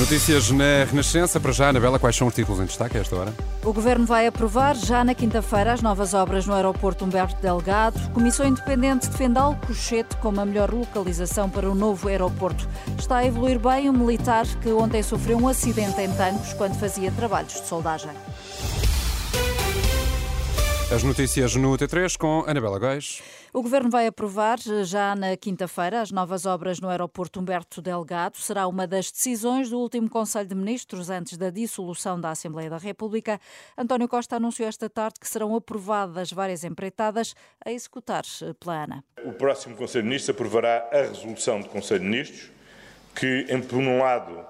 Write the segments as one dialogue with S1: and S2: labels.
S1: Notícias na Renascença. Para já, Anabela, quais são os títulos em destaque a esta hora?
S2: O Governo vai aprovar já na quinta-feira as novas obras no aeroporto Humberto Delgado. Comissão Independente defende Alcochete como a melhor localização para o novo aeroporto. Está a evoluir bem o militar que ontem sofreu um acidente em Tancos quando fazia trabalhos de soldagem.
S1: As notícias no T3 com Anabela Góis.
S2: O Governo vai aprovar já na quinta-feira as novas obras no aeroporto Humberto Delgado. Será uma das decisões do último Conselho de Ministros antes da dissolução da Assembleia da República. António Costa anunciou esta tarde que serão aprovadas várias empreitadas a executar pela ANA.
S3: O próximo Conselho de Ministros aprovará a resolução do Conselho de Ministros que, por um lado,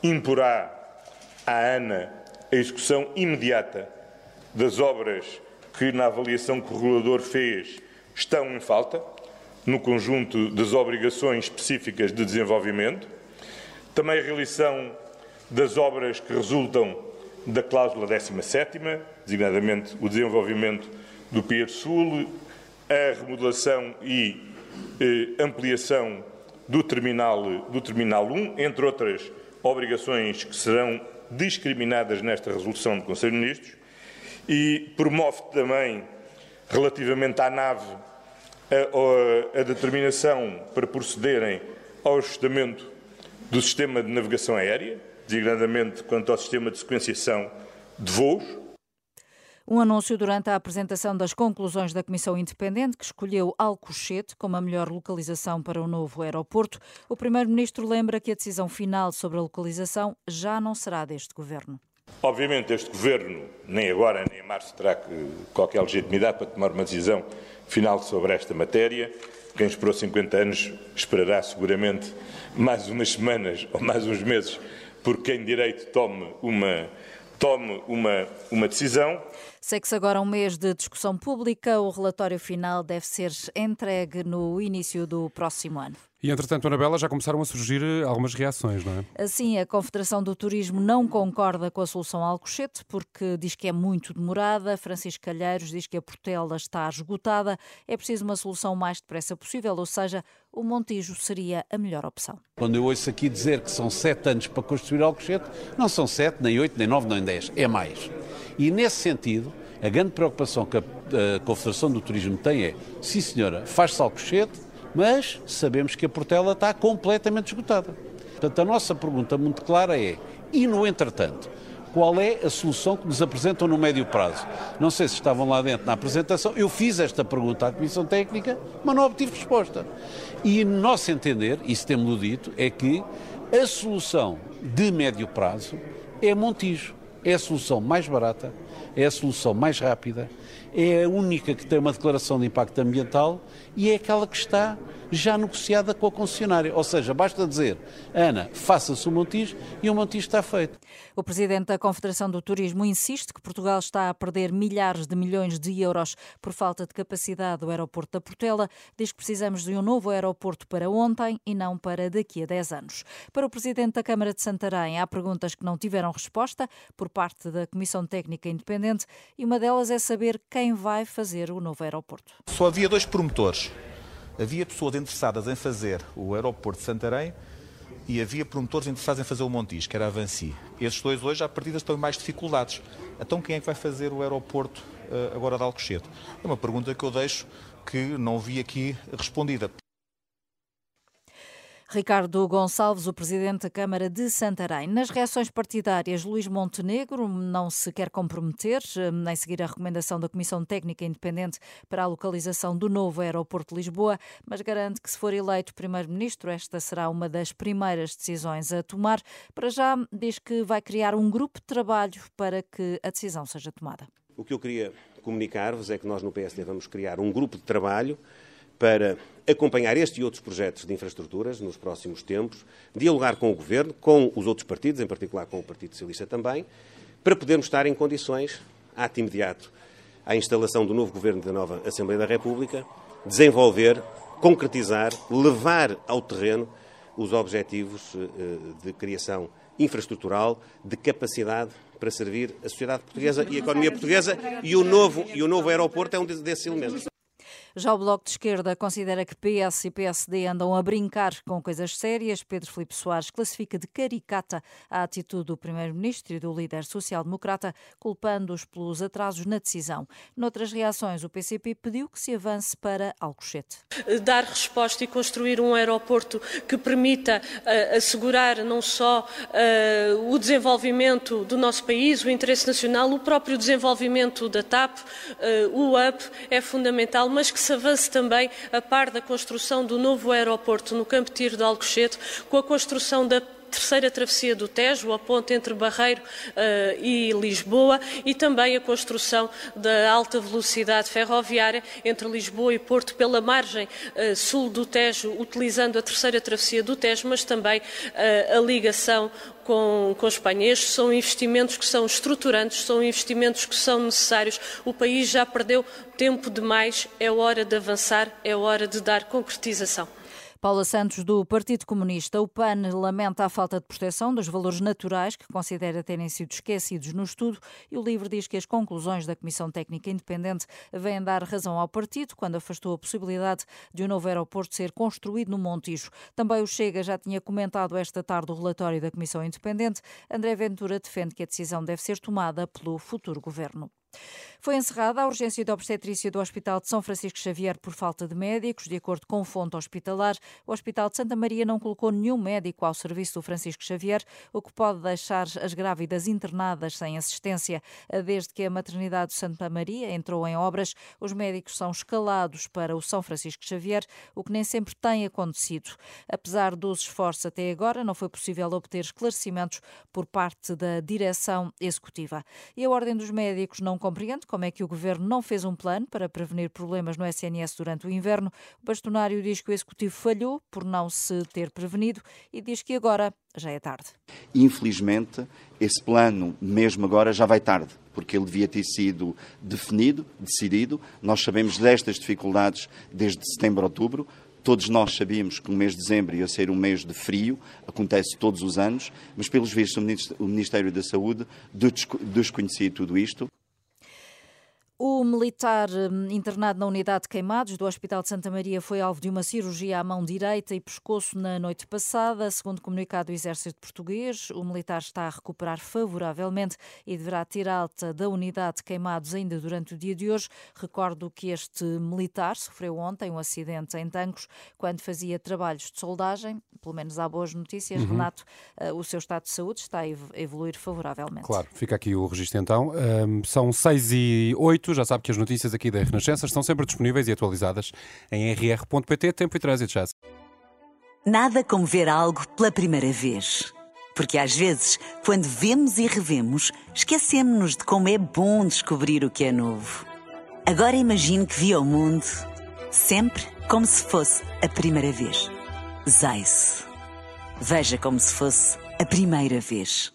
S3: imporá à ANA a execução imediata das obras que, na avaliação que o regulador fez, estão em falta, no conjunto das obrigações específicas de desenvolvimento, também a realização das obras que resultam da cláusula 17, designadamente o desenvolvimento do Pier Sul, a remodelação e eh, ampliação do terminal, do terminal 1, entre outras obrigações que serão discriminadas nesta resolução do Conselho de Ministros, e promove também, relativamente à nave, a, a, determinação para procederem ao ajustamento do sistema de navegação aérea, designadamente quanto ao sistema de sequenciação de voos.
S2: Um anúncio durante a apresentação das conclusões da Comissão Independente, que escolheu Alcochete como a melhor localização para o novo aeroporto. O Primeiro-Ministro lembra que a decisão final sobre a localização já não será deste Governo.
S3: Obviamente, este Governo, nem agora nem em março, terá qualquer legitimidade para tomar uma decisão final sobre esta matéria. Quem esperou 50 anos esperará seguramente mais umas semanas ou mais uns meses, porque quem direito tome uma, tome uma, uma decisão.
S2: Segue-se agora um mês de discussão pública. O relatório final deve ser entregue no início do próximo ano.
S1: E, entretanto, Anabela, já começaram a surgir eh, algumas reações, não é?
S2: Assim, a Confederação do Turismo não concorda com a solução Alcochete, porque diz que é muito demorada. Francisco Calheiros diz que a Portela está esgotada. É preciso uma solução o mais depressa possível, ou seja, o Montijo seria a melhor opção.
S4: Quando eu ouço aqui dizer que são sete anos para construir Alcochete, não são sete, nem oito, nem nove, nem dez, é mais. E, nesse sentido, a grande preocupação que a, a Confederação do Turismo tem é, sim senhora, faz-se Alcochete, mas sabemos que a Portela está completamente esgotada. Portanto, a nossa pergunta muito clara é: e no entretanto? Qual é a solução que nos apresentam no médio prazo? Não sei se estavam lá dentro na apresentação. Eu fiz esta pergunta à Comissão Técnica, mas não obtive resposta. E, no nosso entender, isso temos-lo dito, é que a solução de médio prazo é Montijo. É a solução mais barata, é a solução mais rápida, é a única que tem uma declaração de impacto ambiental e é aquela que está já negociada com a concessionária. Ou seja, basta dizer, Ana, faça-se o Montijo e o Montijo está feito.
S2: O presidente da Confederação do Turismo insiste que Portugal está a perder milhares de milhões de euros por falta de capacidade do aeroporto da Portela. Diz que precisamos de um novo aeroporto para ontem e não para daqui a 10 anos. Para o presidente da Câmara de Santarém, há perguntas que não tiveram resposta por parte da Comissão Técnica Independente e uma delas é saber quem vai fazer o novo aeroporto.
S5: Só havia dois promotores havia pessoas interessadas em fazer o aeroporto de Santarém e havia promotores interessados em fazer o Montijo, que era a Vansi. Esses dois hoje, à partida, estão em mais dificuldades. Então quem é que vai fazer o aeroporto uh, agora de Alcochete? É uma pergunta que eu deixo que não vi aqui respondida.
S2: Ricardo Gonçalves, o presidente da Câmara de Santarém. Nas reações partidárias, Luís Montenegro não se quer comprometer nem seguir a recomendação da Comissão Técnica Independente para a localização do novo aeroporto de Lisboa, mas garante que se for eleito primeiro-ministro, esta será uma das primeiras decisões a tomar. Para já, diz que vai criar um grupo de trabalho para que a decisão seja tomada.
S6: O que eu queria comunicar-vos é que nós no PSD vamos criar um grupo de trabalho para acompanhar este e outros projetos de infraestruturas nos próximos tempos, dialogar com o Governo, com os outros partidos, em particular com o Partido Socialista também, para podermos estar em condições, ato imediato, à instalação do novo Governo da nova Assembleia da República, desenvolver, concretizar, levar ao terreno os objetivos eh, de criação infraestrutural, de capacidade para servir a sociedade portuguesa e a economia portuguesa e o novo, e o novo aeroporto é um desses elementos.
S2: Já o Bloco de Esquerda considera que PS e PSD andam a brincar com coisas sérias. Pedro Filipe Soares classifica de caricata a atitude do Primeiro-Ministro e do líder social-democrata, culpando-os pelos atrasos na decisão. Noutras reações, o PCP pediu que se avance para Alcochete.
S7: Dar resposta e construir um aeroporto que permita uh, assegurar não só uh, o desenvolvimento do nosso país, o interesse nacional, o próprio desenvolvimento da TAP, uh, o UP, é fundamental, mas que se avance também a par da construção do novo aeroporto no Campo Tiro de Alcochete, com a construção da terceira travessia do Tejo, a ponte entre Barreiro uh, e Lisboa, e também a construção da alta velocidade ferroviária entre Lisboa e Porto pela margem uh, sul do Tejo, utilizando a terceira travessia do Tejo, mas também uh, a ligação com, com Espanha. Estes são investimentos que são estruturantes, são investimentos que são necessários. O país já perdeu tempo demais, é hora de avançar, é hora de dar concretização.
S2: Paula Santos, do Partido Comunista. O PAN lamenta a falta de proteção dos valores naturais que considera terem sido esquecidos no estudo e o LIVRE diz que as conclusões da Comissão Técnica Independente vêm dar razão ao partido quando afastou a possibilidade de um novo aeroporto ser construído no Montijo. Também o Chega já tinha comentado esta tarde o relatório da Comissão Independente. André Ventura defende que a decisão deve ser tomada pelo futuro governo. Foi encerrada a urgência de obstetrícia do Hospital de São Francisco Xavier por falta de médicos. De acordo com fonte hospitalar, o Hospital de Santa Maria não colocou nenhum médico ao serviço do Francisco Xavier, o que pode deixar as grávidas internadas sem assistência. Desde que a maternidade de Santa Maria entrou em obras, os médicos são escalados para o São Francisco Xavier, o que nem sempre tem acontecido. Apesar dos esforços até agora, não foi possível obter esclarecimentos por parte da direção executiva. E a Ordem dos Médicos não compreende como é que o governo não fez um plano para prevenir problemas no SNS durante o inverno. O bastonário diz que o executivo falhou por não se ter prevenido e diz que agora já é tarde.
S8: Infelizmente, esse plano, mesmo agora, já vai tarde, porque ele devia ter sido definido, decidido. Nós sabemos destas dificuldades desde setembro, outubro. Todos nós sabíamos que o mês de dezembro ia ser um mês de frio, acontece todos os anos, mas pelos vistos o Ministério da Saúde desconhecia tudo isto.
S2: O militar hum, internado na unidade de queimados do Hospital de Santa Maria foi alvo de uma cirurgia à mão direita e pescoço na noite passada. Segundo comunicado do Exército Português, o militar está a recuperar favoravelmente e deverá ter alta da unidade de queimados ainda durante o dia de hoje. Recordo que este militar sofreu ontem um acidente em Tancos quando fazia trabalhos de soldagem. Pelo menos há boas notícias. Uhum. Renato, uh, o seu estado de saúde está a evoluir favoravelmente.
S1: Claro, fica aqui o registro então. Um, são 6 e 8 já sabe que as notícias aqui da Renascença estão sempre disponíveis e atualizadas em rr.pt. Tempo e trânsito já.
S9: Nada como ver algo pela primeira vez. Porque às vezes, quando vemos e revemos, esquecemos-nos de como é bom descobrir o que é novo. Agora imagine que viu o mundo sempre como se fosse a primeira vez. Zais. Veja como se fosse a primeira vez.